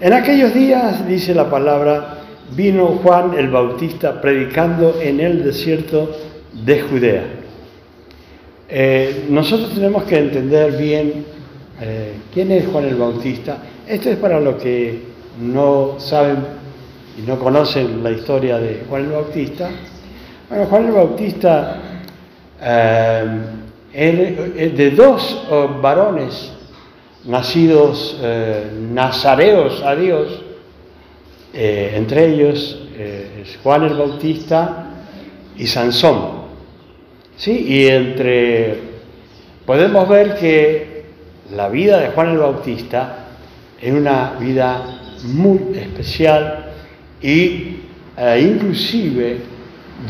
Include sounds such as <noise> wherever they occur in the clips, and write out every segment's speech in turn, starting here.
En aquellos días, dice la palabra, vino Juan el Bautista predicando en el desierto de Judea. Eh, nosotros tenemos que entender bien eh, quién es Juan el Bautista. Esto es para los que no saben y no conocen la historia de Juan el Bautista. Bueno, Juan el Bautista eh, de dos varones nacidos nazareos a Dios, entre ellos Juan el Bautista y Sansón. ¿Sí? Y entre podemos ver que la vida de Juan el Bautista es una vida muy especial y eh, inclusive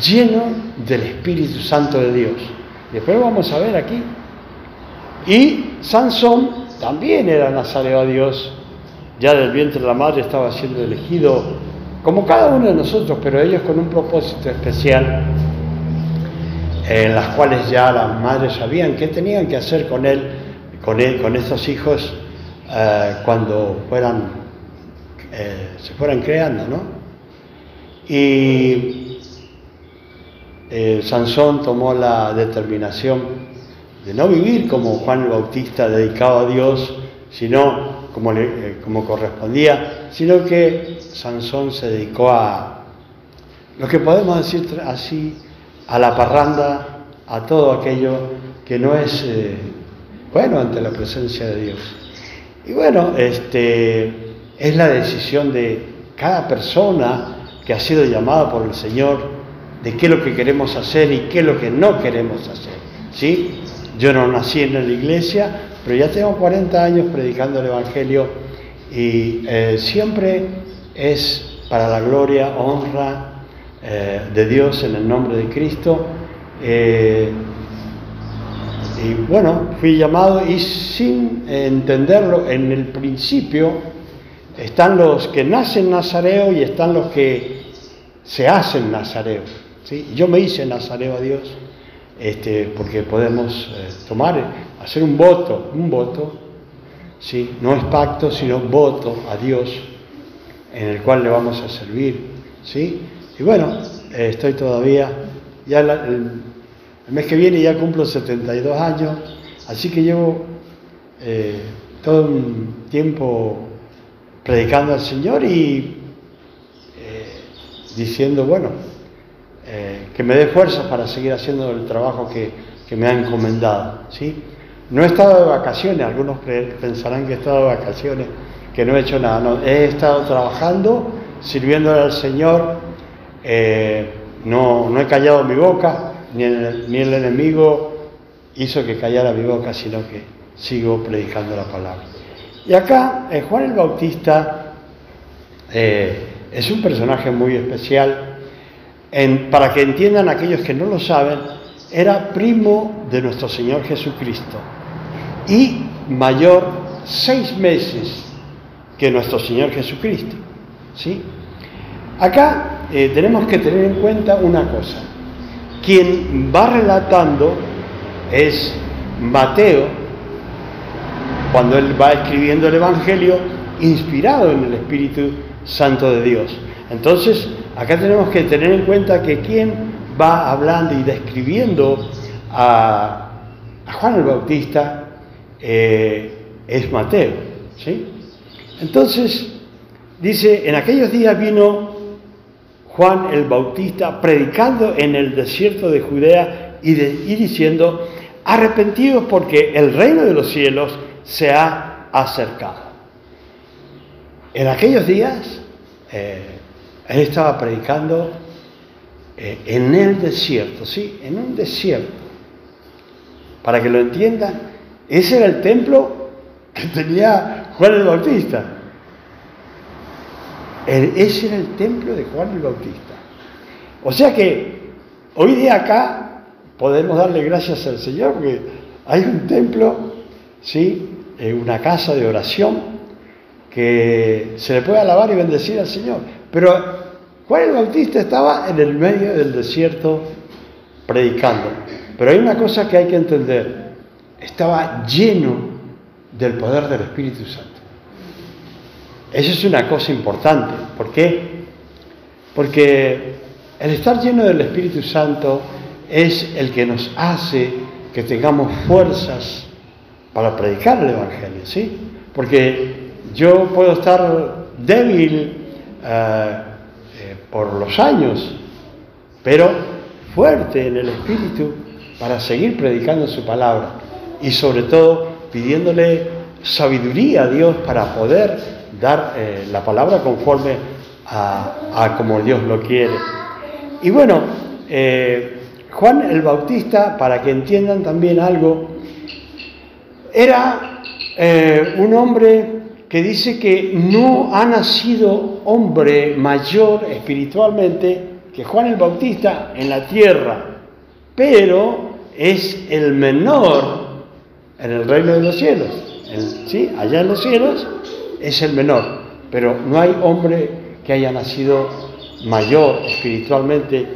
lleno del Espíritu Santo de Dios. Después vamos a ver aquí. Y Sansón también era nazareo a Dios, ya del vientre de la madre estaba siendo elegido como cada uno de nosotros, pero ellos con un propósito especial, en las cuales ya las madres sabían qué tenían que hacer con él, con él, con estos hijos eh, cuando fueran, eh, se fueran creando, ¿no? Y eh, Sansón tomó la determinación de no vivir como Juan el Bautista dedicado a Dios, sino como, como correspondía, sino que Sansón se dedicó a, lo que podemos decir así, a la parranda, a todo aquello que no es eh, bueno ante la presencia de Dios. Y bueno, este, es la decisión de cada persona que ha sido llamada por el Señor de qué es lo que queremos hacer y qué es lo que no queremos hacer. ¿sí? Yo no nací en la iglesia, pero ya tengo 40 años predicando el Evangelio y eh, siempre es para la gloria, honra eh, de Dios en el nombre de Cristo. Eh, y bueno, fui llamado y sin entenderlo en el principio, están los que nacen nazareo y están los que se hacen nazareo. ¿sí? Yo me hice nazareo a Dios este, porque podemos eh, tomar, hacer un voto, un voto, ¿sí? no es pacto, sino voto a Dios en el cual le vamos a servir, ¿sí? Y bueno, eh, estoy todavía, ya el, mes que viene ya cumplo 72 años, así que llevo eh, todo un tiempo predicando al Señor y diciendo, bueno, que me dé fuerza para seguir haciendo el trabajo que, que me ha encomendado, ¿sí? No he estado de vacaciones, algunos pensarán que he estado de vacaciones, que no he hecho nada, no, he estado trabajando, sirviéndole al Señor, eh, no, no, he callado mi boca, ni el, ni el, enemigo hizo que callara mi boca, sino que sigo predicando la palabra. Y acá eh, Juan el Bautista eh, es un personaje muy especial, para que entiendan aquellos que no lo saben, era primo de nuestro Señor Jesucristo y mayor seis meses que nuestro Señor Jesucristo. ¿sí? Acá eh, tenemos que tener en cuenta una cosa. Quien va relatando es Mateo, cuando él va escribiendo el Evangelio, inspirado en el Espíritu Santo de Dios. Entonces, acá tenemos que tener en cuenta que quien va hablando y describiendo a, Juan el Bautista eh, es Mateo. ¿sí? Entonces, dice, en aquellos días vino Juan el Bautista predicando en el desierto de Judea y, diciendo, arrepentidos porque el reino de los cielos se ha acercado. En aquellos días, eh, él estaba predicando eh, en el desierto, ¿sí? En un desierto. Para que lo entiendan, ese era el templo que tenía Juan el Bautista. ese era el templo de Juan el Bautista. O sea que hoy día acá podemos darle gracias al Señor porque hay un templo, ¿sí? una casa de oración que se le puede alabar y bendecir al Señor. Pero Juan el Bautista estaba en el medio del desierto predicando. Pero hay una cosa que hay que entender. Estaba lleno del poder del Espíritu Santo. Esa es una cosa importante. ¿Por qué? Porque el estar lleno del Espíritu Santo es el que nos hace que tengamos fuerzas para predicar el Evangelio, ¿sí? Porque yo puedo estar débil eh, eh, por los años, pero fuerte en el Espíritu para seguir predicando su palabra y sobre todo pidiéndole sabiduría a Dios para poder dar eh, la palabra conforme a, como Dios lo quiere. Y bueno, Juan el Bautista, para que entiendan también algo, era un hombre que dice que no ha nacido hombre mayor espiritualmente que Juan el Bautista en la tierra, pero es el menor en el reino de los cielos. ¿sí? Allá en los cielos es el menor, pero no hay hombre que haya nacido mayor espiritualmente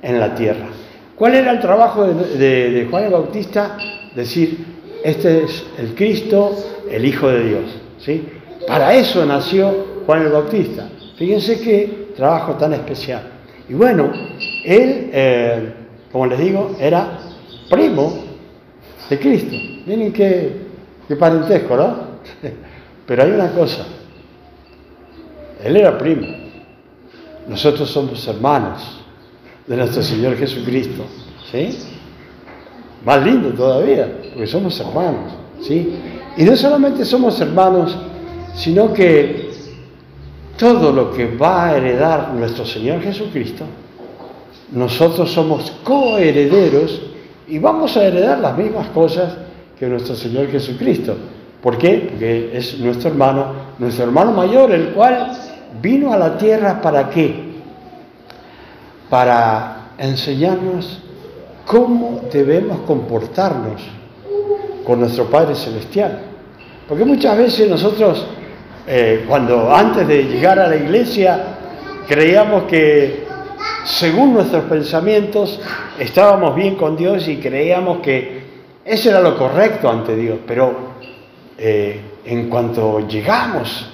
en la tierra. ¿Cuál era el trabajo de, de Juan el Bautista? Decir, este es el Cristo, el Hijo de Dios. ¿Sí? Para eso nació Juan el Bautista. Fíjense qué trabajo tan especial. Y bueno, él, eh, como les digo, era primo de Cristo. Miren qué, qué parentesco, ¿no? <laughs> Pero hay una cosa. Él era primo. Nosotros somos hermanos de nuestro Señor Jesucristo. ¿Sí? Más lindo todavía, porque somos hermanos. ¿Sí? Y no solamente somos hermanos, sino que todo lo que va a heredar nuestro Señor Jesucristo, nosotros somos coherederos y vamos a heredar las mismas cosas que nuestro Señor Jesucristo. ¿Por qué? Porque es nuestro hermano, nuestro hermano mayor, el cual vino a la tierra para qué? Para enseñarnos cómo debemos comportarnos con nuestro Padre Celestial. Porque muchas veces nosotros, eh, cuando antes de llegar a la iglesia, creíamos que según nuestros pensamientos estábamos bien con Dios y creíamos que eso era lo correcto ante Dios. Pero eh, en cuanto llegamos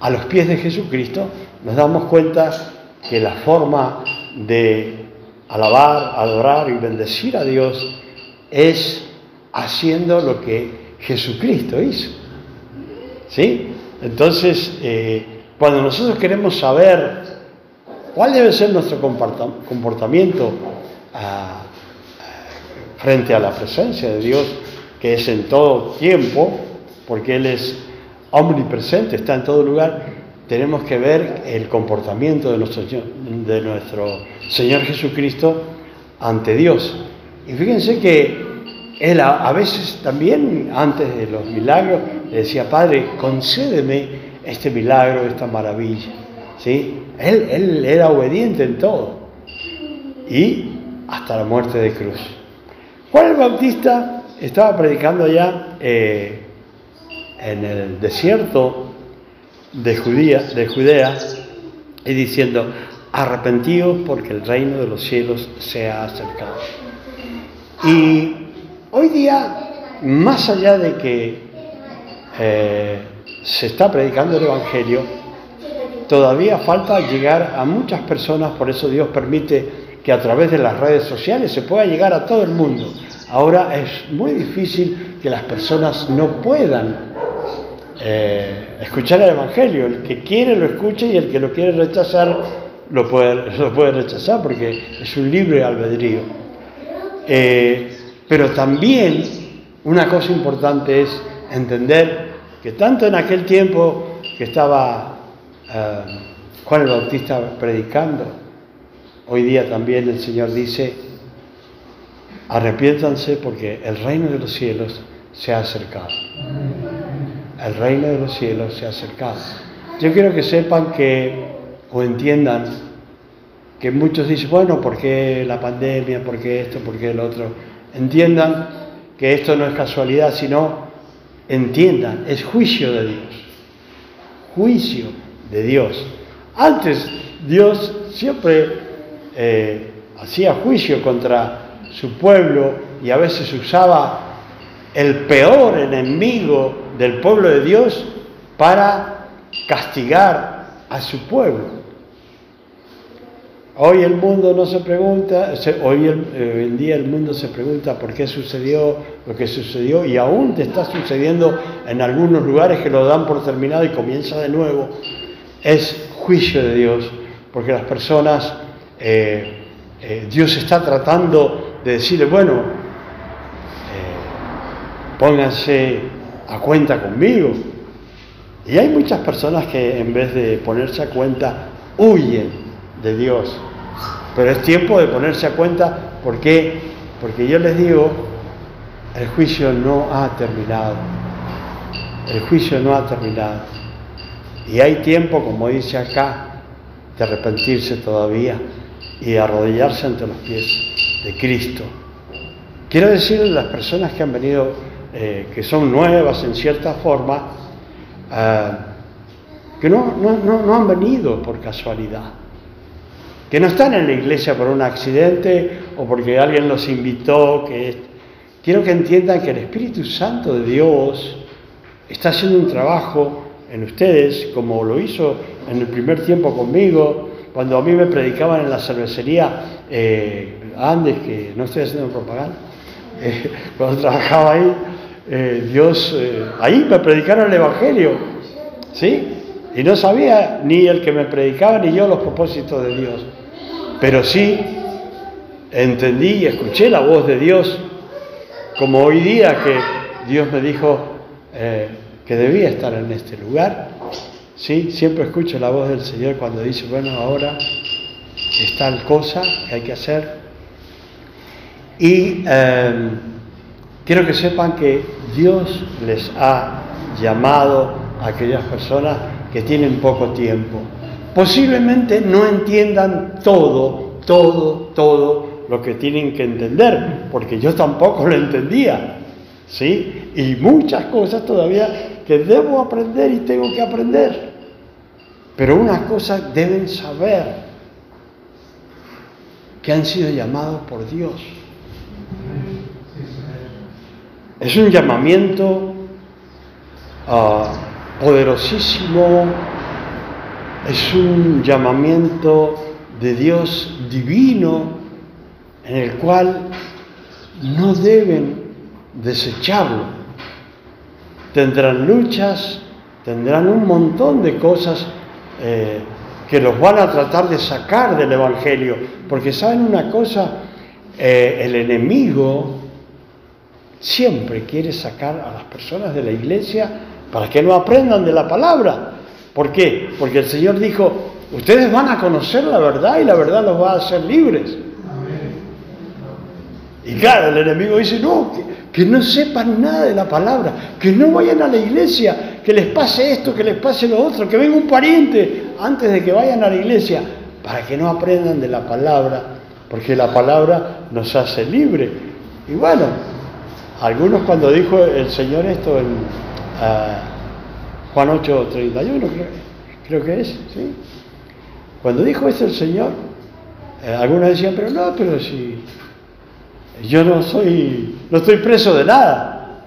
a los pies de Jesucristo, nos damos cuenta que la forma de alabar, adorar y bendecir a Dios es haciendo lo que Jesucristo hizo. ¿Sí? Entonces, eh, cuando nosotros queremos saber cuál debe ser nuestro comportamiento ah, frente a la presencia de Dios, que es en todo tiempo, porque Él es omnipresente, está en todo lugar, tenemos que ver el comportamiento de nuestro, de nuestro Señor Jesucristo ante Dios. Y fíjense que él a, veces también, antes de los milagros, le decía, Padre, concédeme este milagro, esta maravilla. ¿Sí? Él, él era obediente en todo. Y hasta la muerte de cruz. Juan el Bautista estaba predicando allá eh, en el desierto de Judea, de Judea y diciendo, arrepentidos porque el reino de los cielos se ha acercado. Y Hoy día, más allá de que eh, se está predicando el Evangelio, todavía falta llegar a muchas personas, por eso Dios permite que a través de las redes sociales se pueda llegar a todo el mundo. Ahora es muy difícil que las personas no puedan eh, escuchar el Evangelio. El que quiere lo escucha y el que lo quiere rechazar <laughs> lo puede, rechazar porque es un libre albedrío. Eh, pero también una cosa importante es entender que tanto en aquel tiempo que estaba eh, Juan el Bautista predicando, hoy día también el Señor dice, arrepiéntanse porque el reino de los cielos se ha acercado. El reino de los cielos se ha acercado. Yo quiero que sepan que, o entiendan, que muchos dicen, bueno, ¿por qué la pandemia? ¿Por qué esto? ¿Por qué el otro? Entiendan que esto no es casualidad, sino entiendan, es juicio de Dios. Juicio de Dios. Antes Dios siempre eh, hacía juicio contra su pueblo y a veces usaba el peor enemigo del pueblo de Dios para castigar a su pueblo. Hoy el mundo no se pregunta, hoy, eh, en día el mundo se pregunta por qué sucedió lo que sucedió y aún te está sucediendo en algunos lugares que lo dan por terminado y comienza de nuevo. Es juicio de Dios, porque las personas, eh, eh, Dios está tratando de decirle, bueno, pónganse a cuenta conmigo. Y hay muchas personas que en vez de ponerse a cuenta, huyen de Dios. Pero es tiempo de ponerse a cuenta, ¿por qué? Porque yo les digo, el juicio no ha terminado. El juicio no ha terminado. Y hay tiempo, como dice acá, de arrepentirse todavía y arrodillarse ante los pies de Cristo. Quiero decirle a las personas que han venido, eh, que son nuevas en cierta forma, eh, que no, no, no han venido por casualidad que no están en la iglesia por un accidente o porque alguien los invitó, que quiero que entiendan que el Espíritu Santo de Dios está haciendo un trabajo en ustedes, como lo hizo en el primer tiempo conmigo, cuando a mí me predicaban en la cervecería eh, Andes, que no estoy haciendo propaganda, <laughs> eh, cuando trabajaba ahí, eh, Dios, ahí me predicaron el Evangelio, ¿sí? Y no sabía ni el que me predicaba ni yo los propósitos de Dios. Pero sí entendí y escuché la voz de Dios, como hoy día que Dios me dijo eh, que debía estar en este lugar. Sí, siempre escucho la voz del Señor cuando dice, bueno, ahora es tal cosa que hay que hacer. Y em, quiero que sepan que Dios les ha llamado a aquellas personas que tienen poco tiempo posiblemente no entiendan todo, todo, todo lo que tienen que entender, porque yo tampoco lo entendía, ¿sí? Y muchas cosas todavía que debo aprender y tengo que aprender. Pero una cosa deben saber, que han sido llamados por Dios. Es un llamamiento ah, poderosísimo, es un llamamiento de Dios divino en el cual no deben desecharlo. Tendrán luchas, tendrán un montón de cosas eh, que los van a tratar de sacar del Evangelio, porque saben una cosa, eh, el enemigo siempre quiere sacar a las personas de la iglesia para que no aprendan de la palabra. ¿Por qué? Porque el Señor dijo, ustedes van a conocer la verdad y la verdad los va a hacer libres. Y claro, el enemigo dice, no, que, no sepan nada de la palabra, que no vayan a la iglesia, que les pase esto, que les pase lo otro, que venga un pariente antes de que vayan a la iglesia, para que no aprendan de la palabra, porque la palabra nos hace libre. Y bueno, algunos cuando dijo el Señor esto en... Ah, Juan 8, 31, creo, que es, ¿sí? Cuando dijo eso el Señor, eh, algunos decían, pero no, pero si yo no soy, no estoy preso de nada.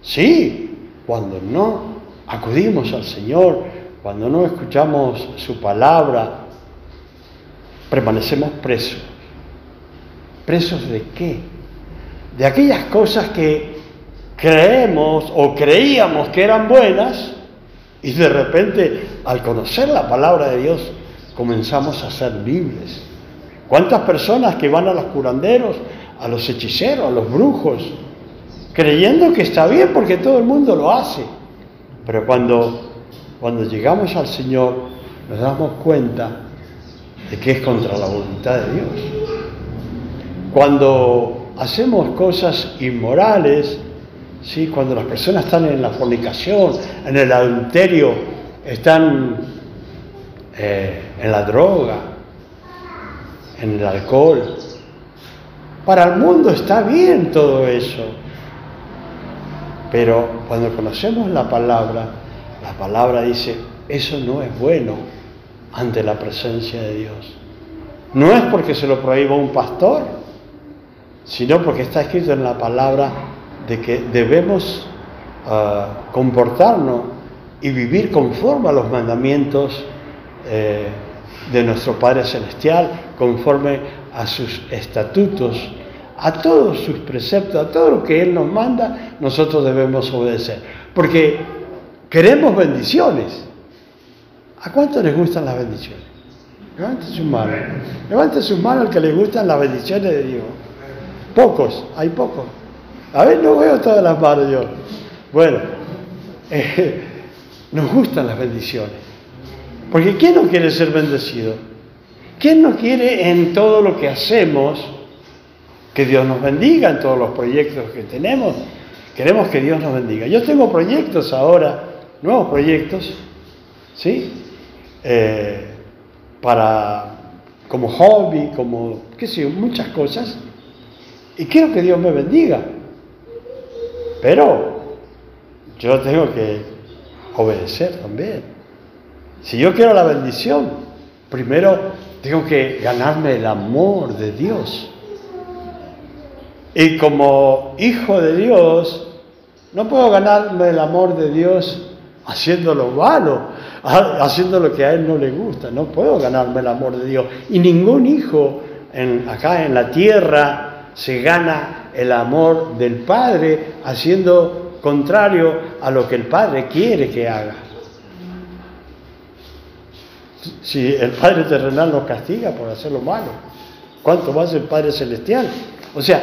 Sí, cuando no acudimos al Señor, cuando no escuchamos su palabra, permanecemos presos. ¿Presos de qué? De aquellas cosas que creemos o creíamos que eran buenas y de repente, al conocer la palabra de Dios, comenzamos a ser libres. ¿Cuántas personas que van a los curanderos, a los hechiceros, a los brujos, creyendo que está bien porque todo el mundo lo hace? Pero cuando, cuando llegamos al Señor, nos damos cuenta de que es contra la voluntad de Dios. Cuando hacemos cosas inmorales, ¿sí? cuando las personas están en la fornicación, en el adulterio, están eh, en la droga, en el alcohol. Para el mundo está bien todo eso, pero cuando conocemos la palabra, la palabra dice, eso no es bueno ante la presencia de Dios. No es porque se lo prohíba un pastor, sino porque está escrito en la palabra de que debemos ah, comportarnos y vivir conforme a los mandamientos eh, de nuestro Padre Celestial, conforme a sus estatutos, a todos sus preceptos, a todo lo que Él nos manda, nosotros debemos obedecer. Porque queremos bendiciones. ¿A cuántos les gustan las bendiciones? Levante su mano. Levante su mano al que le gustan las bendiciones de Dios. Pocos, hay pocos. A ver, no veo todas las manos yo. Bueno, <laughs> eh, nos gustan las bendiciones. Porque ¿quién no quiere ser bendecido? ¿Quién no quiere en todo lo que hacemos que Dios nos bendiga en todos los proyectos que tenemos? Queremos que Dios nos bendiga. Yo tengo proyectos ahora, nuevos proyectos, ¿sí? Eh, para, como hobby, como, qué sé yo, muchas cosas. Y quiero que Dios me bendiga. Pero yo tengo que obedecer también. Si yo quiero la bendición, primero tengo que ganarme el amor de Dios. Y como hijo de Dios, no puedo ganarme el amor de Dios haciendo lo malo, haciendo lo que a Él no le gusta. No puedo ganarme el amor de Dios. Y ningún hijo acá en la tierra se gana el amor del Padre haciendo contrario a lo que el Padre quiere que haga. Si el Padre terrenal nos castiga por hacer lo malo, ¿cuánto más el Padre celestial? O sea,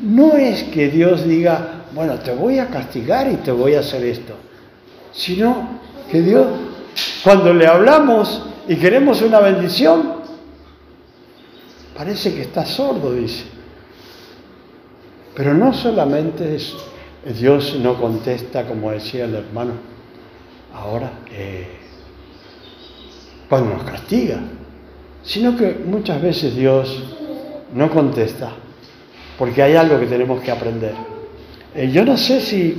no es que Dios diga, bueno, te voy a castigar y te voy a hacer esto, sino que Dios, cuando le hablamos y queremos una bendición, parece que está sordo, dice. Pero no solamente es, Dios no contesta, como decía el hermano, ahora, eh, cuando nos castiga, sino que muchas veces Dios no contesta, porque hay algo que tenemos que aprender. Eh, yo no sé si,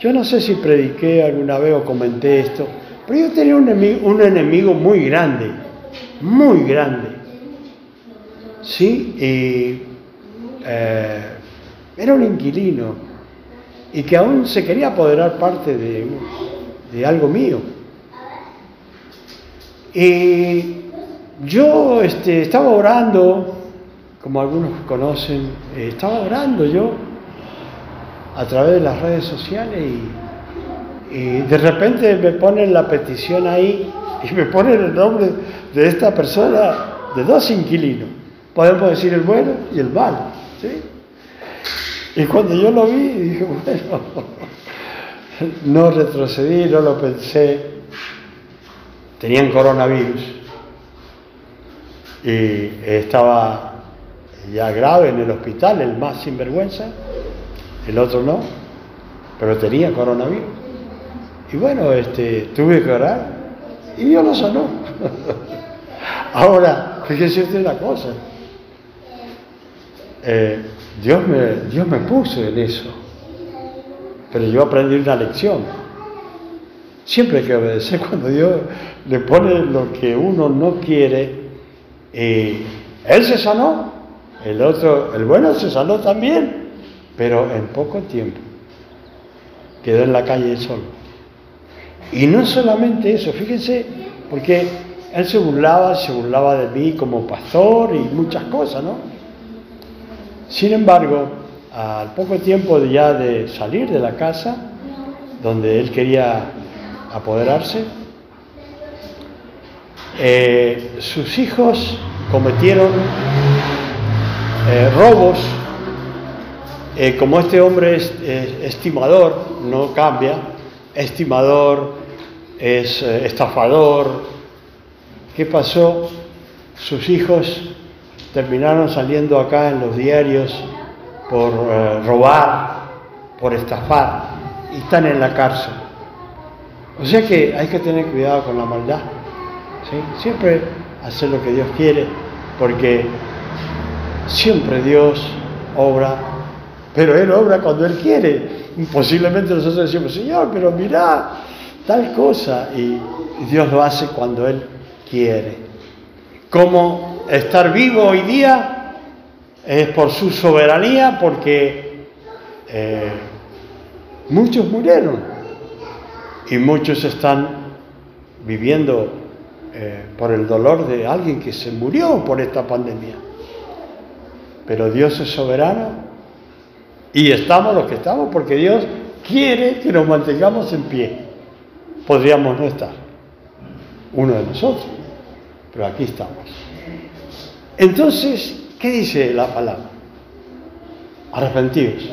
yo no sé si prediqué alguna vez o comenté esto, pero yo tenía un enemigo, muy grande, muy grande. Sí, eh, era un inquilino y que aún se quería apoderar parte de, de algo mío. Y yo este, estaba orando, como algunos conocen, eh, estaba orando yo a través de las redes sociales y, de repente me ponen la petición ahí y me ponen el nombre de esta persona, de dos inquilinos. Podemos decir el bueno y el malo. ¿sí? Y cuando yo lo vi, dije, bueno, <laughs> no retrocedí, no lo pensé. Tenían coronavirus y estaba ya grave en el hospital, el más sinvergüenza, el otro no, pero tenía coronavirus. Y bueno, este, tuve que orar y Dios lo sanó. <laughs> Ahora, fíjese usted una cosa. Eh, Dios me, Dios me puso en eso. Pero yo aprendí una lección. Siempre hay que obedecer cuando Dios le pone lo que uno no quiere. Y él se sanó, el otro, el bueno se sanó también, pero en poco tiempo quedó en la calle solo. Y no solamente eso, fíjense, porque él se burlaba, se burlaba de mí como pastor y muchas cosas, ¿no? Sin embargo, al poco tiempo ya de salir de la casa, donde él quería apoderarse, eh, sus hijos cometieron eh, robos. Eh, como este hombre es estimador, no cambia, estimador, es estafador, ¿qué pasó? Sus hijos terminaron saliendo acá en los diarios por eh, robar, por estafar, y están en la cárcel. O sea que hay que tener cuidado con la maldad. Siempre hacer lo que Dios quiere, porque siempre Dios obra, pero Él obra cuando Él quiere. Posiblemente nosotros decimos, Señor, pero mira tal cosa, y Dios lo hace cuando Él quiere. Como estar vivo hoy día es por su soberanía, porque eh, muchos murieron. Y muchos están viviendo eh, por el dolor de alguien que se murió por esta pandemia. Pero Dios es soberano y estamos los que estamos porque Dios quiere que nos mantengamos en pie. Podríamos no estar, uno de nosotros, pero aquí estamos. Entonces, ¿qué dice la palabra? Arrepentidos.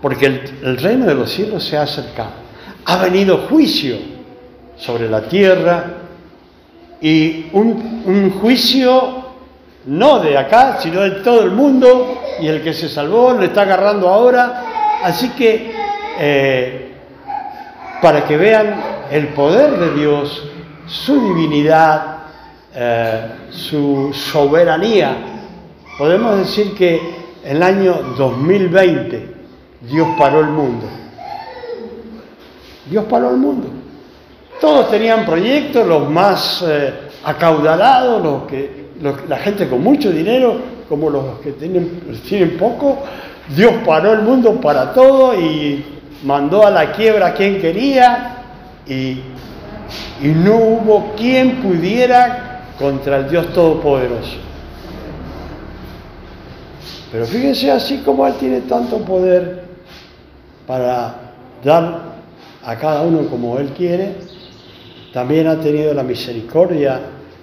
Porque el, reino de los cielos se ha acercado. Ha venido juicio sobre la tierra y un, un juicio no de acá, sino de todo el mundo, y el que se salvó lo está agarrando ahora. Así que, eh, para que vean el poder de Dios, su divinidad, eh, su soberanía, podemos decir que el año 2020 Dios paró el mundo. Dios paró el mundo. Todos tenían proyectos, los más eh, acaudalados, los que la gente con mucho dinero, como los que tienen, tienen poco, Dios paró el mundo para todo y mandó a la quiebra a quien quería y, y no hubo quien pudiera contra el Dios Todopoderoso. Pero fíjense así como Él tiene tanto poder para dar a cada uno como Él quiere, también ha tenido la misericordia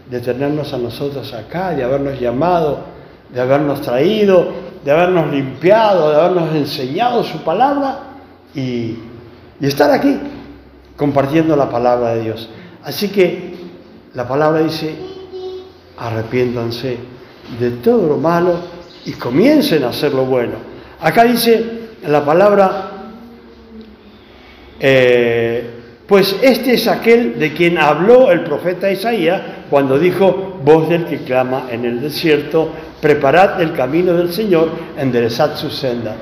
de tenernos a nosotros acá, de habernos llamado, de habernos traído, de habernos limpiado, de habernos enseñado su palabra y, estar aquí compartiendo la palabra de Dios. Así que la palabra dice, arrepiéntanse de todo lo malo y comiencen a hacer lo bueno. Acá dice la palabra, eh, pues este es aquel de quien habló el profeta Isaías cuando dijo, voz del que clama en el desierto, preparad el camino del Señor, enderezad su senda.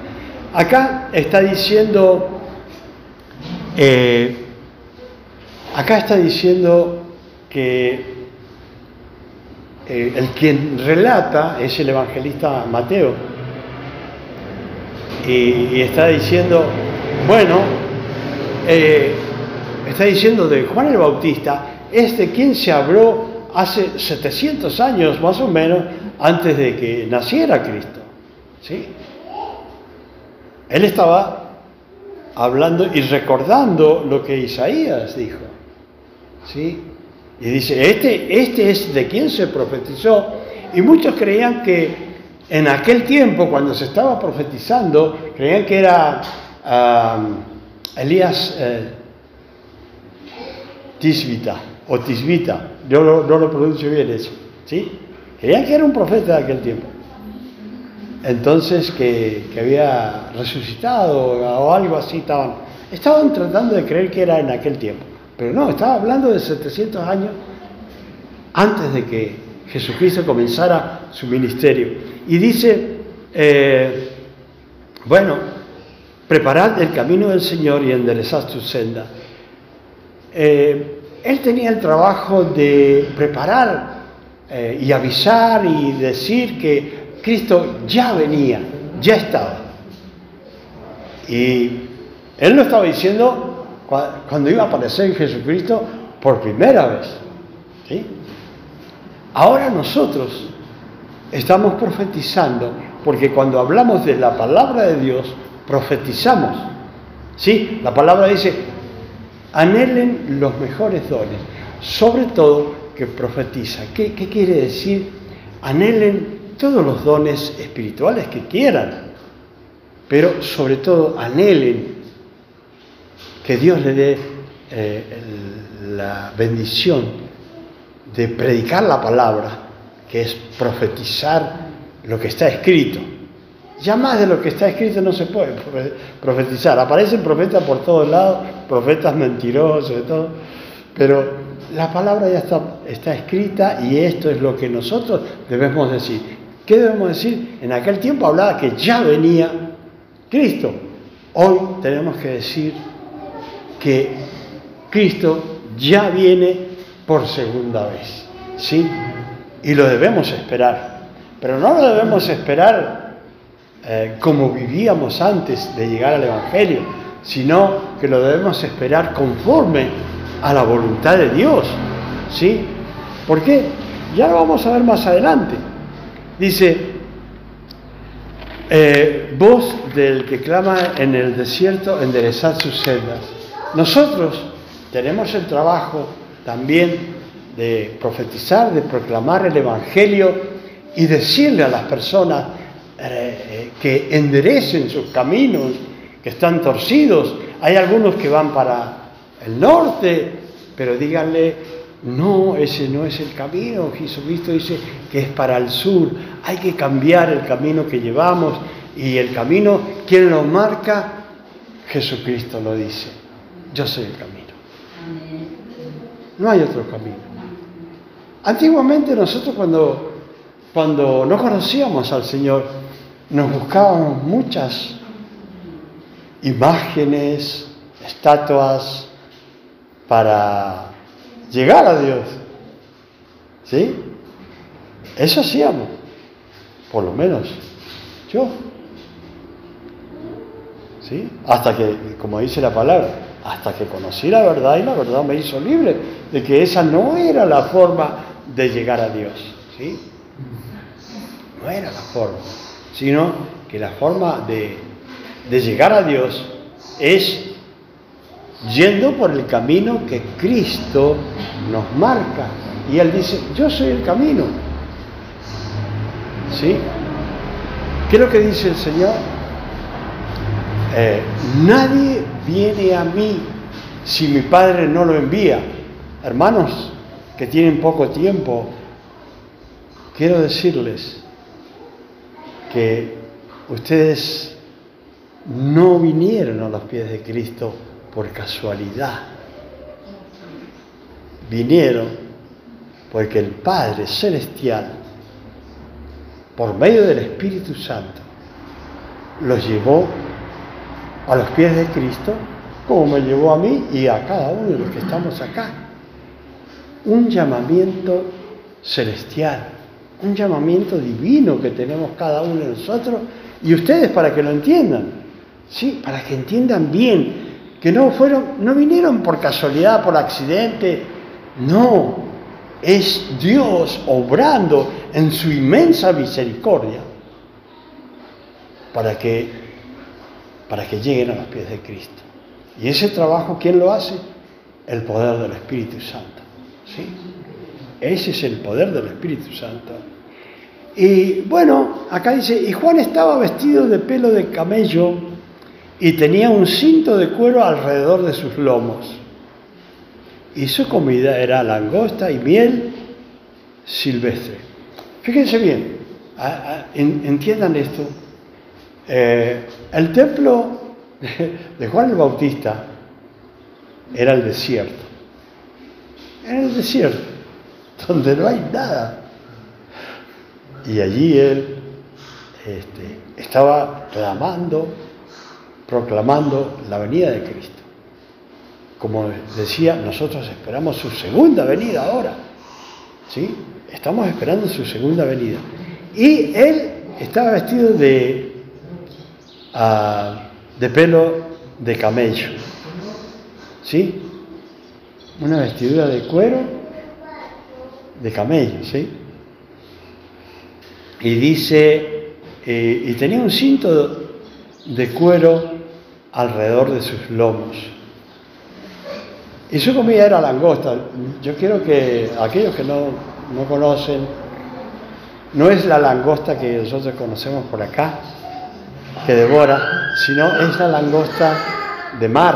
Acá está diciendo, eh, acá está diciendo que eh, el quien relata es el evangelista Mateo. Y, está diciendo, bueno, eh, está diciendo de Juan el Bautista, es de quien se habló hace 700 años más o menos antes de que naciera Cristo. ¿sí? Él estaba hablando y recordando lo que Isaías dijo. ¿Sí? Y dice, este, este es de quien se profetizó. Y muchos creían que en aquel tiempo, cuando se estaba profetizando, creían que era Elías eh, Tisbita o Tisbita, yo no lo pronuncio bien eso, ¿sí? Creían que era un profeta de aquel tiempo. Entonces, que, había resucitado o algo así, estaban, estaban tratando de creer que era en aquel tiempo. Pero no, estaba hablando de 700 años antes de que Jesucristo comenzara su ministerio. Y dice, eh, bueno, preparad el camino del Señor y enderezad su senda. Eh, él tenía el trabajo de preparar eh, y avisar y decir que Cristo ya venía, ya estaba. Y él lo estaba diciendo cuando iba a aparecer Jesucristo por primera vez. ¿sí? Ahora nosotros estamos profetizando porque cuando hablamos de la palabra de Dios, profetizamos. ¿Sí? La palabra dice, anhelen los mejores dones, sobre todo que profetiza. ¿Qué, quiere decir? Anhelen todos los dones espirituales que quieran, pero sobre todo anhelen que Dios le dé eh, la bendición de predicar la palabra, que es profetizar lo que está escrito. Ya más de lo que está escrito no se puede profetizar. Aparecen profetas por todos lados, profetas mentirosos y todo, pero la palabra ya está, está escrita y esto es lo que nosotros debemos decir. ¿Qué debemos decir? En aquel tiempo hablaba que ya venía Cristo. Hoy tenemos que decir que Cristo ya viene por segunda vez. ¿Sí? Y lo debemos esperar. Pero no lo debemos esperar eh, como vivíamos antes de llegar al Evangelio. sino que lo debemos esperar conforme a la voluntad de Dios. ¿Sí? ¿Por qué? Ya lo vamos a ver más adelante. Dice, eh, voz del que clama en el desierto, enderezad sus sendas. Nosotros tenemos el trabajo también de profetizar, de proclamar el Evangelio y decirle a las personas eh, eh, que enderecen sus caminos, que están torcidos. Hay algunos que van para el norte, pero díganle, no, ese no es el camino. Jesucristo dice que es para el sur. Hay que cambiar el camino que llevamos y el camino, ¿quién lo marca? Jesucristo lo dice. Yo soy el camino. No hay otro camino. Antiguamente nosotros cuando, cuando no conocíamos al Señor, nos buscábamos muchas imágenes, estatuas para llegar a Dios. ¿Sí? Eso hacíamos, por lo menos yo. ¿Sí? Hasta que, como dice la palabra, hasta que conocí la verdad y la verdad me hizo libre de que esa no era la forma de llegar a Dios. ¿sí? No era la forma, sino que la forma de, de llegar a Dios es yendo por el camino que Cristo nos marca. Y Él dice, yo soy el camino. ¿Sí? ¿Qué es lo que dice el Señor? Eh, nadie viene a mí si mi Padre no lo envía. Hermanos, que tienen poco tiempo, quiero decirles que ustedes no vinieron a los pies de Cristo por casualidad. Vinieron porque el Padre Celestial, por medio del Espíritu Santo, los llevó a los pies de Cristo, como me llevó a mí y a cada uno de los que estamos acá. Un llamamiento celestial, un llamamiento divino que tenemos cada uno de nosotros y ustedes para que lo entiendan, sí, para que entiendan bien que no fueron, no vinieron por casualidad, por accidente, no, es Dios obrando en su inmensa misericordia para que para que lleguen a los pies de Cristo. Y ese trabajo ¿quién lo hace? El poder del Espíritu Santo. ¿sí? Ese es el poder del Espíritu Santo. Y bueno, acá dice, y Juan estaba vestido de pelo de camello y tenía un cinto de cuero alrededor de sus lomos. Y su comida era langosta y miel silvestre. Fíjense bien, entiendan esto. Eh, el templo de Juan el Bautista era el desierto en el desierto, donde no hay nada. Y allí él este, estaba clamando, proclamando la venida de Cristo. Como decía, nosotros esperamos su segunda venida ahora. ¿Sí? Estamos esperando su segunda venida. Y él estaba vestido de, ah, de pelo de camello. ¿Sí? una vestidura de cuero de camello, ¿sí? Y dice, eh, y tenía un cinto de cuero alrededor de sus lomos. Y su comida era langosta. Yo quiero que aquellos que no, no conocen, no es la langosta que nosotros conocemos por acá, que devora, sino es la langosta de mar.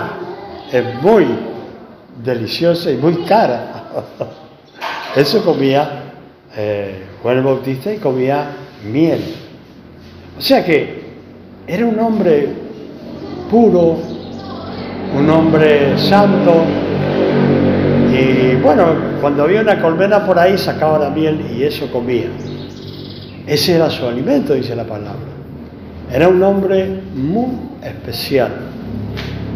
Es muy deliciosa y muy cara. <laughs> Eso comía eh, Juan el Bautista y comía miel. O sea que era un hombre puro, un hombre santo. Y bueno, cuando había una colmena por ahí sacaba la miel y eso comía. Ese era su alimento, dice la palabra. Era un hombre muy especial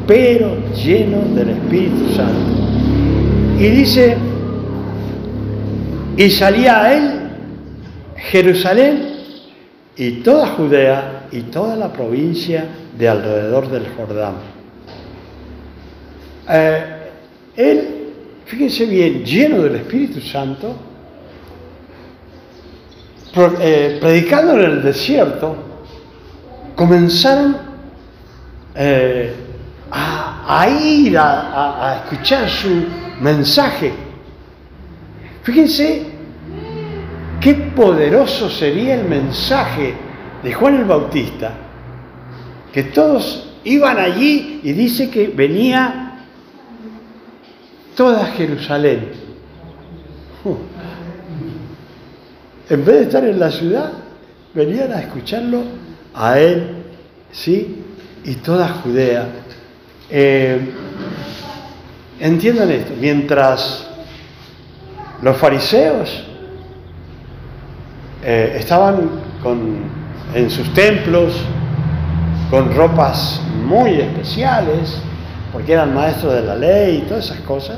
pero lleno del Espíritu Santo. Y dice, y salía a él Jerusalén y toda Judea y toda la provincia de alrededor del Jordán. eh, él, fíjense bien, lleno del Espíritu Santo, eh, predicando en el desierto, comenzaron eh, a, ir a, escuchar su mensaje. Fíjense qué poderoso sería el mensaje de Juan el Bautista, que todos iban allí y dice que venía toda Jerusalén. Uh. En vez de estar en la ciudad, venían a escucharlo a él, ¿sí? Y toda Judea. Eh, entiendan esto, mientras los fariseos eh, estaban en sus templos con ropas muy especiales, porque eran maestros de la ley y todas esas cosas,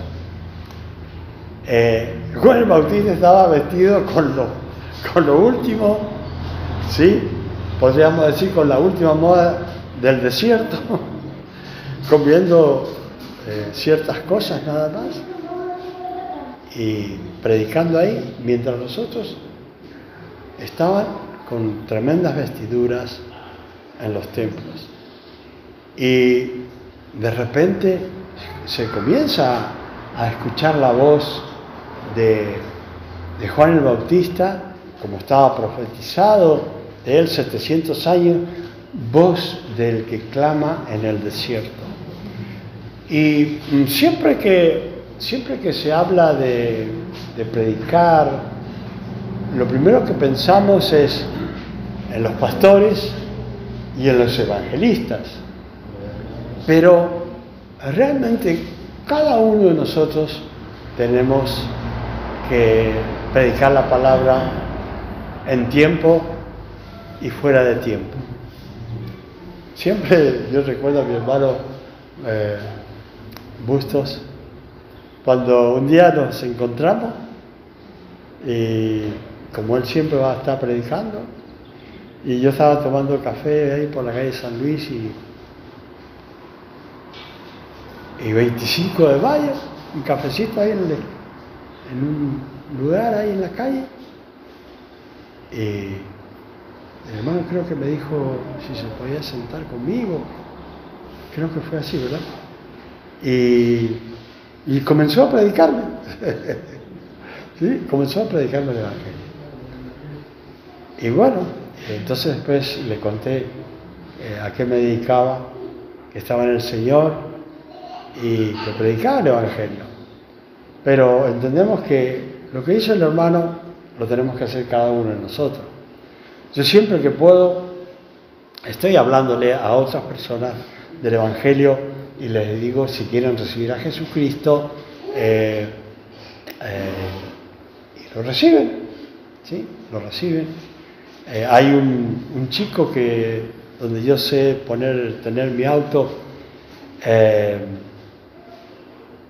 eh, Juan el Bautista estaba vestido con lo, con lo último, ¿sí? Podríamos decir con la última moda del desierto, <laughs> comiendo eh, ciertas cosas nada más y predicando ahí, mientras los otros estaban con tremendas vestiduras en los templos. Y de repente se comienza a escuchar la voz de, de Juan el Bautista, como estaba profetizado de él 700 años, voz del que clama en el desierto. Y siempre que, siempre que se habla de, de predicar, lo primero que pensamos es en los pastores y en los evangelistas. Pero realmente cada uno de nosotros tenemos que predicar la palabra en tiempo y fuera de tiempo. Siempre yo recuerdo a mi hermano eh, Bustos, cuando un día nos encontramos y como él siempre va a estar predicando, y yo estaba tomando café ahí por la calle San Luis y, y 25 de mayo, un cafecito ahí en, en un lugar ahí en la calle. Y el hermano creo que me dijo si se podía sentar conmigo. Creo que fue así, ¿verdad? Y, comenzó a predicarme. <laughs> ¿Sí? Comenzó a predicarme el Evangelio. Y bueno, entonces después le conté eh, a qué me dedicaba, que estaba en el Señor y que predicaba el Evangelio. Pero entendemos que lo que hizo el hermano lo tenemos que hacer cada uno de nosotros. Yo siempre que puedo estoy hablándole a otras personas del Evangelio y les digo si quieren recibir a Jesucristo eh, eh, y lo reciben, ¿sí? Lo reciben eh, hay un, chico que, donde yo sé poner, tener mi auto, eh,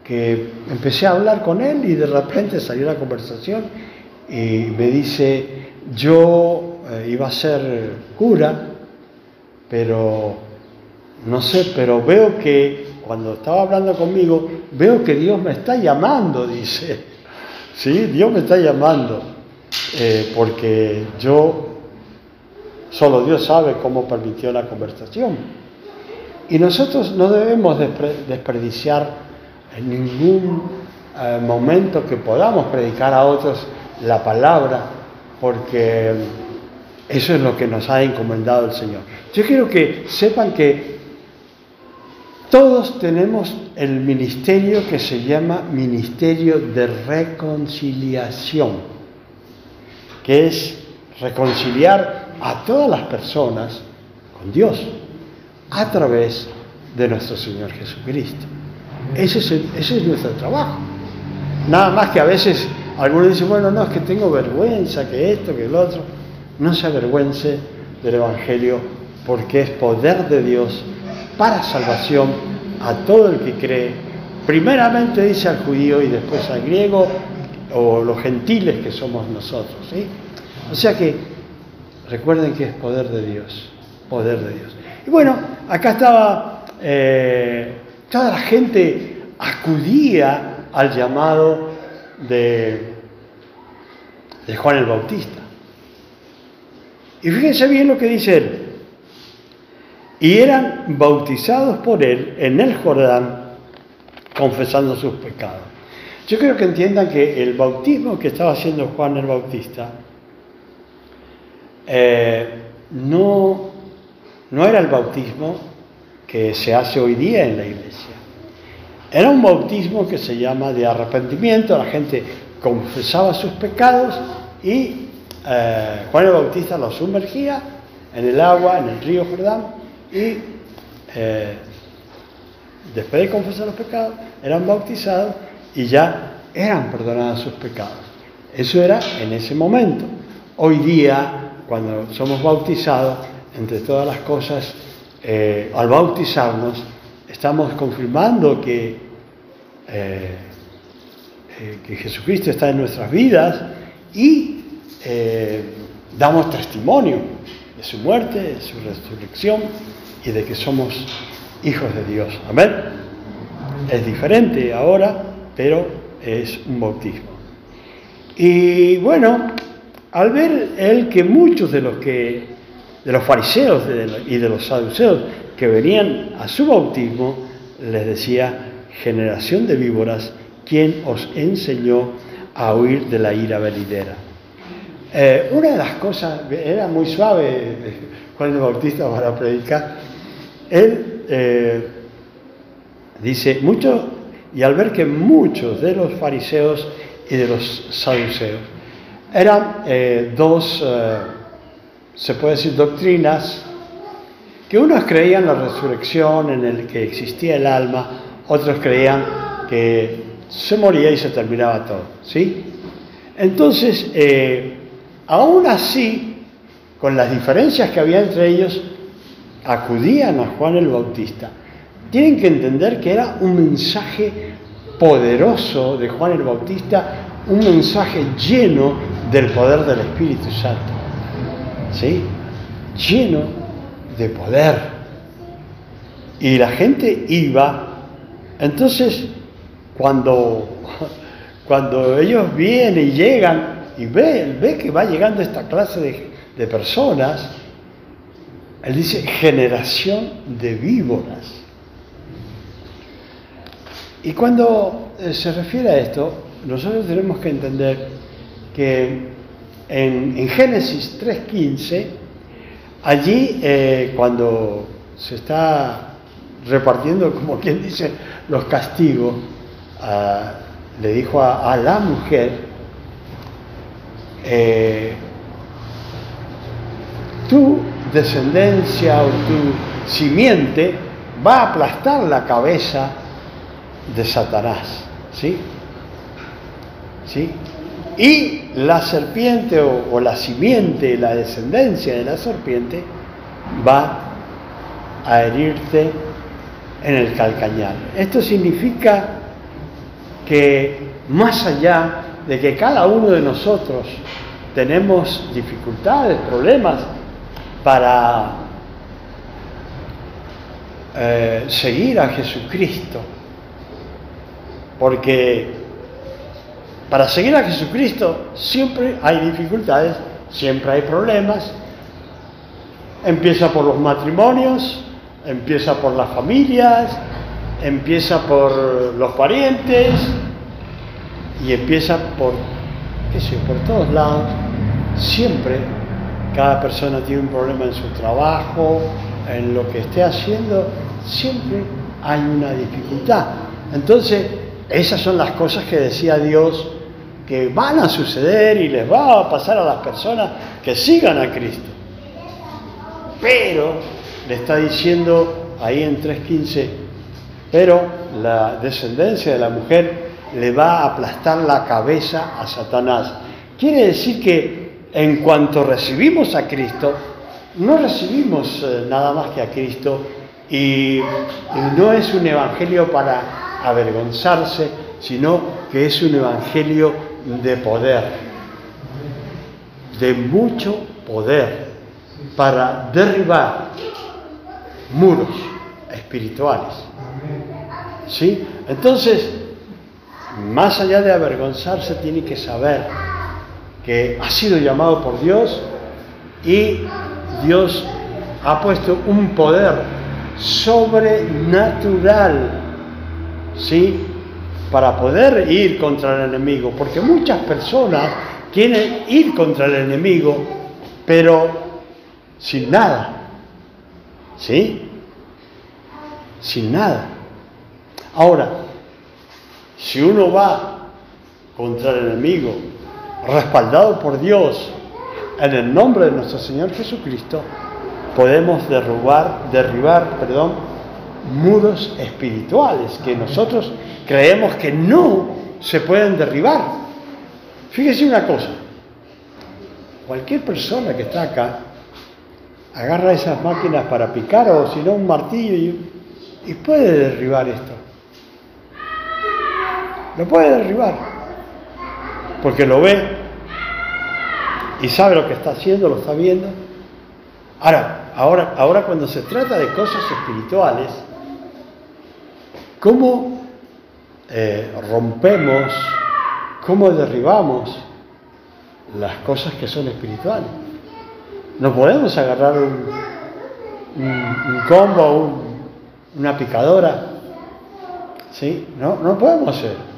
que empecé a hablar con él y de repente salió la conversación y me dice, yo eh, iba a ser cura, pero no sé, pero veo que cuando estaba hablando conmigo, veo que Dios me está llamando, dice. Sí, Dios me está llamando, porque yo Solo Dios sabe cómo permitió la conversación. Y nosotros no debemos desperdiciar en ningún eh, momento que podamos predicar a otros la palabra, porque eso es lo que nos ha encomendado el Señor. Yo quiero que sepan que todos tenemos el ministerio que se llama Ministerio de Reconciliación, que es reconciliar a todas las personas con Dios a través de nuestro Señor Jesucristo. Ese es, nuestro trabajo. Nada más que a veces algunos dicen, bueno, no, es que tengo vergüenza, que esto, que el otro. No se avergüence del Evangelio porque es poder de Dios para salvación a todo el que cree. Primeramente dice al judío y después al griego o los gentiles que somos nosotros. ¿sí? O sea que Recuerden que es poder de Dios, poder de Dios. Y bueno, acá estaba eh, toda la gente acudía al llamado de, de Juan el Bautista. Y fíjense bien lo que dice él. Y eran bautizados por él en el Jordán, confesando sus pecados. Yo creo que entiendan que el bautismo que estaba haciendo Juan el Bautista eh, no, no era el bautismo que se hace hoy día en la iglesia. Era un bautismo que se llama de arrepentimiento, la gente confesaba sus pecados y eh, Juan el Bautista los sumergía en el agua, en el río Jordán, y eh, después de confesar los pecados, eran bautizados y ya eran perdonados sus pecados. Eso era en ese momento. Hoy día, cuando somos bautizados, entre todas las cosas, eh, al bautizarnos, estamos confirmando que, que Jesucristo está en nuestras vidas y eh, damos testimonio de su muerte, de su resurrección y de que somos hijos de Dios. Amén. Es diferente ahora, pero es un bautismo. Y bueno, al ver él que muchos de los que de los fariseos y de los saduceos que venían a su bautismo, les decía, generación de víboras, ¿quién os enseñó a huir de la ira venidera? Eh, una de las cosas, era muy suave eh, Juan el Bautista para predicar, él eh, dice, mucho, y al ver que muchos de los fariseos y de los saduceos eran dos, se puede decir, doctrinas, que unos creían la resurrección en el que existía el alma, otros creían que se moría y se terminaba todo, ¿sí? Entonces, Aún así, con las diferencias que había entre ellos, acudían a Juan el Bautista. Tienen que entender que era un mensaje poderoso de Juan el Bautista, un mensaje lleno del poder del Espíritu Santo. ¿Sí? Lleno de poder. Y la gente iba. Entonces, cuando, cuando ellos vienen y llegan, y ve, ve que va llegando esta clase de, personas, él dice generación de víboras. Y cuando eh, se refiere a esto, nosotros tenemos que entender que en, Génesis 3.15, allí eh, cuando se está repartiendo, como quien dice, los castigos, ah, le dijo a la mujer, eh, tu descendencia o tu simiente va a aplastar la cabeza de Satanás. ¿Sí? ¿Sí? Y la serpiente o, la simiente, la descendencia de la serpiente, va a herirte en el calcañar. Esto significa que más allá de que cada uno de nosotros tenemos dificultades, problemas para eh, seguir a Jesucristo. Porque para seguir a Jesucristo siempre hay dificultades, siempre hay problemas. Empieza por los matrimonios, empieza por las familias, empieza por los parientes, y empieza por, qué sé, por todos lados. Siempre cada persona tiene un problema en su trabajo, en lo que esté haciendo, siempre hay una dificultad. Entonces, esas son las cosas que decía Dios que van a suceder y les va a pasar a las personas que sigan a Cristo. Pero le está diciendo ahí en 3.15, pero la descendencia de la mujer le va a aplastar la cabeza a Satanás. Quiere decir que en cuanto recibimos a Cristo, no recibimos eh, nada más que a Cristo y, no es un evangelio para avergonzarse, sino que es un evangelio de poder, de mucho poder, para derribar muros espirituales. ¿Sí? Entonces, más allá de avergonzarse, tiene que saber que ha sido llamado por Dios y Dios ha puesto un poder sobrenatural, ¿sí? Para poder ir contra el enemigo, porque muchas personas quieren ir contra el enemigo, pero sin nada, ¿sí? Sin nada. Ahora, si uno va contra el enemigo, respaldado por Dios, en el nombre de nuestro Señor Jesucristo, podemos derrubar, derribar, perdón, muros espirituales que nosotros creemos que no se pueden derribar. Fíjese una cosa, cualquier persona que está acá agarra esas máquinas para picar o si no un martillo y, y puede derribar esto. Lo puede derribar. Porque lo ve y sabe lo que está haciendo, lo está viendo. Ahora, ahora, ahora cuando se trata de cosas espirituales, ¿cómo eh, rompemos, cómo derribamos las cosas que son espirituales? No podemos agarrar un, combo, una picadora, ¿sí? No, no podemos hacer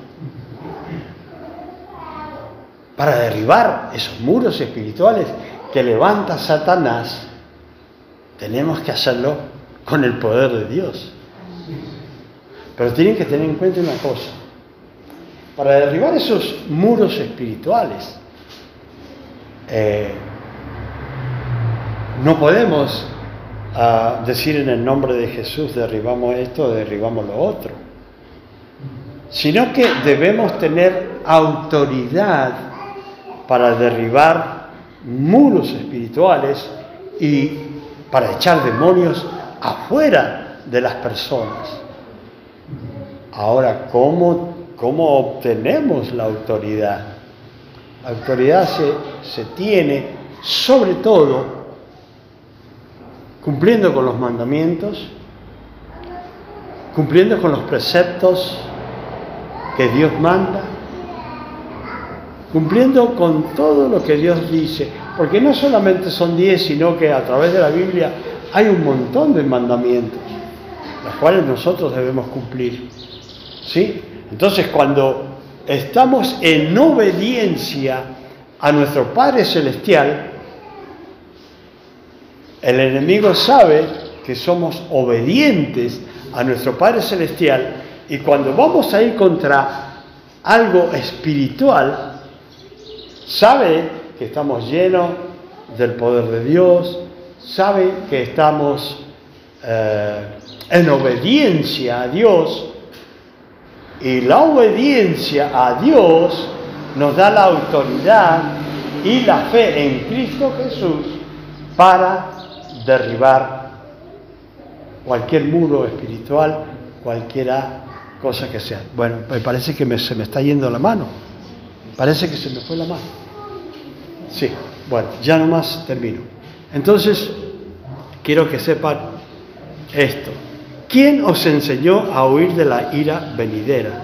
para derribar esos muros espirituales que levanta Satanás, tenemos que hacerlo con el poder de Dios. Pero tienen que tener en cuenta una cosa. Para derribar esos muros espirituales, eh, no podemos ah, decir en el nombre de Jesús derribamos esto, derribamos lo otro, sino que debemos tener autoridad para derribar muros espirituales y para echar demonios afuera de las personas. Ahora, ¿cómo, cómo obtenemos la autoridad? La autoridad se, se tiene sobre todo cumpliendo con los mandamientos, cumpliendo con los preceptos que Dios manda, cumpliendo con todo lo que Dios dice, porque no solamente son diez, sino que a través de la Biblia hay un montón de mandamientos, los cuales nosotros debemos cumplir. ¿Sí? Entonces, cuando estamos en obediencia a nuestro Padre Celestial, el enemigo sabe que somos obedientes a nuestro Padre Celestial y cuando vamos a ir contra algo espiritual, sabe que estamos llenos del poder de Dios, sabe que estamos eh, en obediencia a Dios y la obediencia a Dios nos da la autoridad y la fe en Cristo Jesús para derribar cualquier muro espiritual, cualquiera cosa que sea. Bueno, me parece que se me está yendo la mano. Parece que se me fue la mano. Sí, bueno, ya nomás termino. Entonces, quiero que sepan esto. ¿Quién os enseñó a huir de la ira venidera?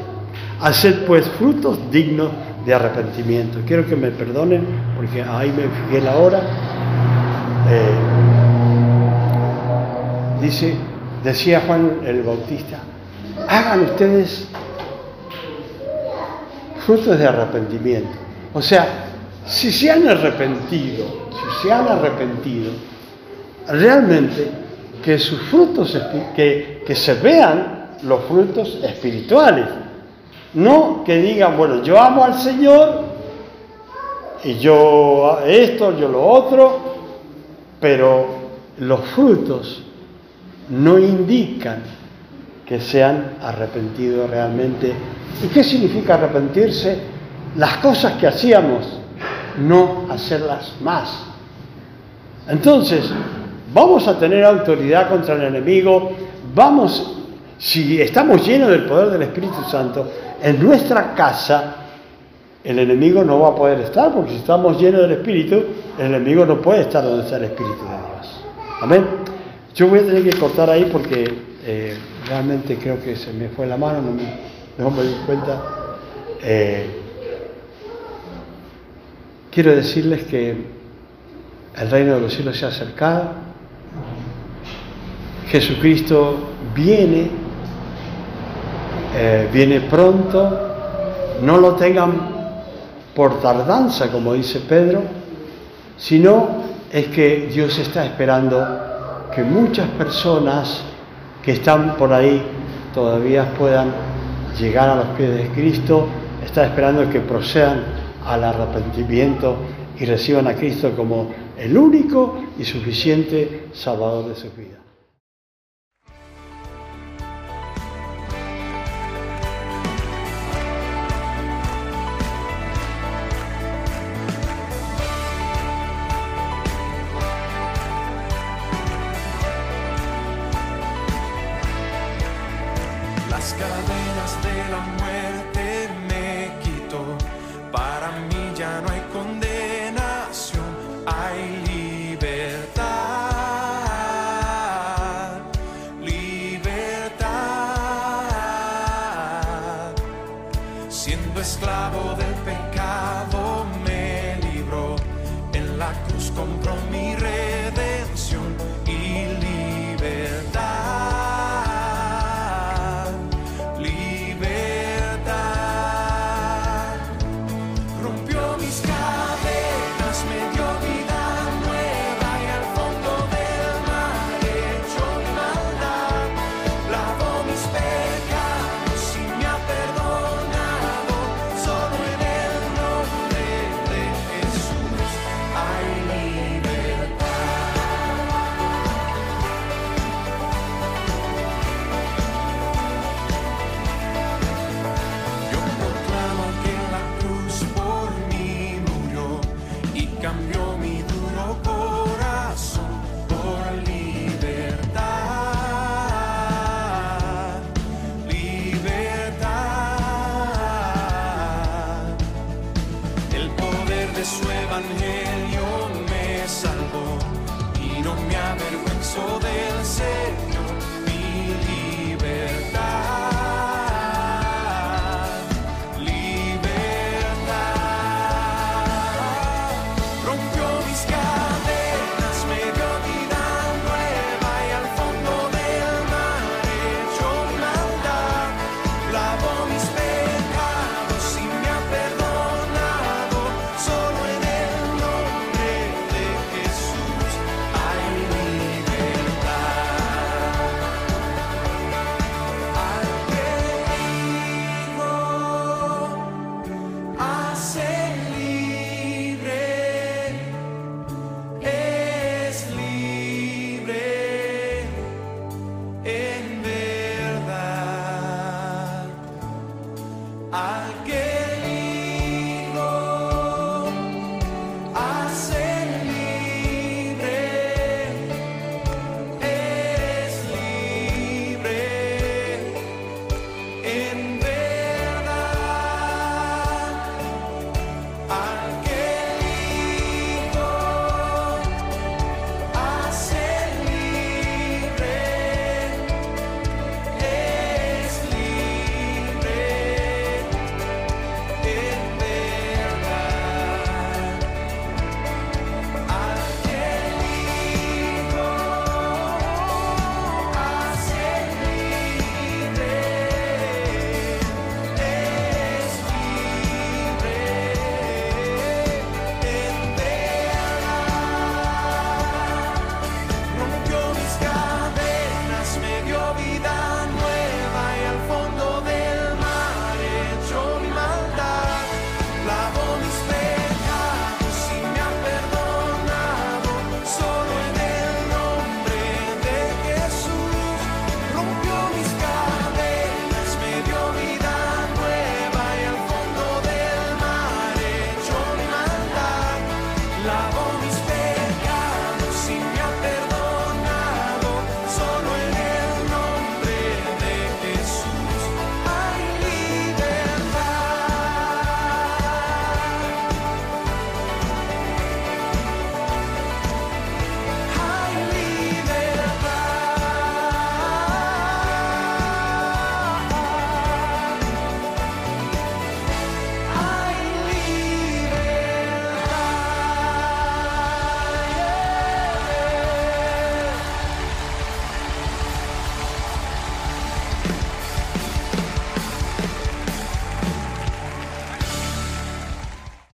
Haced pues frutos dignos de arrepentimiento. Quiero que me perdonen porque ahí me fijé la hora. Eh, dice, decía Juan el Bautista, hagan ustedes frutos de arrepentimiento. O sea, si se han arrepentido, si se han arrepentido, realmente que sus frutos, que, que se vean los frutos espirituales. No que digan, bueno, yo amo al Señor y yo esto, yo lo otro, pero los frutos no indican que se han realmente ¿Y qué significa arrepentirse? Las cosas que hacíamos, no hacerlas más. Entonces, vamos a tener autoridad contra el enemigo, vamos, si estamos llenos del poder del Espíritu Santo, en nuestra casa el enemigo no va a poder estar, porque si estamos llenos del Espíritu, el enemigo no puede estar donde está el Espíritu de Dios. Amén. Yo voy a tener que cortar ahí porque eh, realmente creo que se me fue la mano, no me, no me di cuenta. Eh, quiero decirles que el reino de los cielos se ha acercado, Jesucristo viene, eh, viene pronto, no lo tengan por tardanza, como dice Pedro, sino es que Dios está esperando que muchas personas que están por ahí todavía puedan llegar a los pies de Cristo, está esperando que procedan al arrepentimiento y reciban a Cristo como el único y suficiente Salvador de su vida.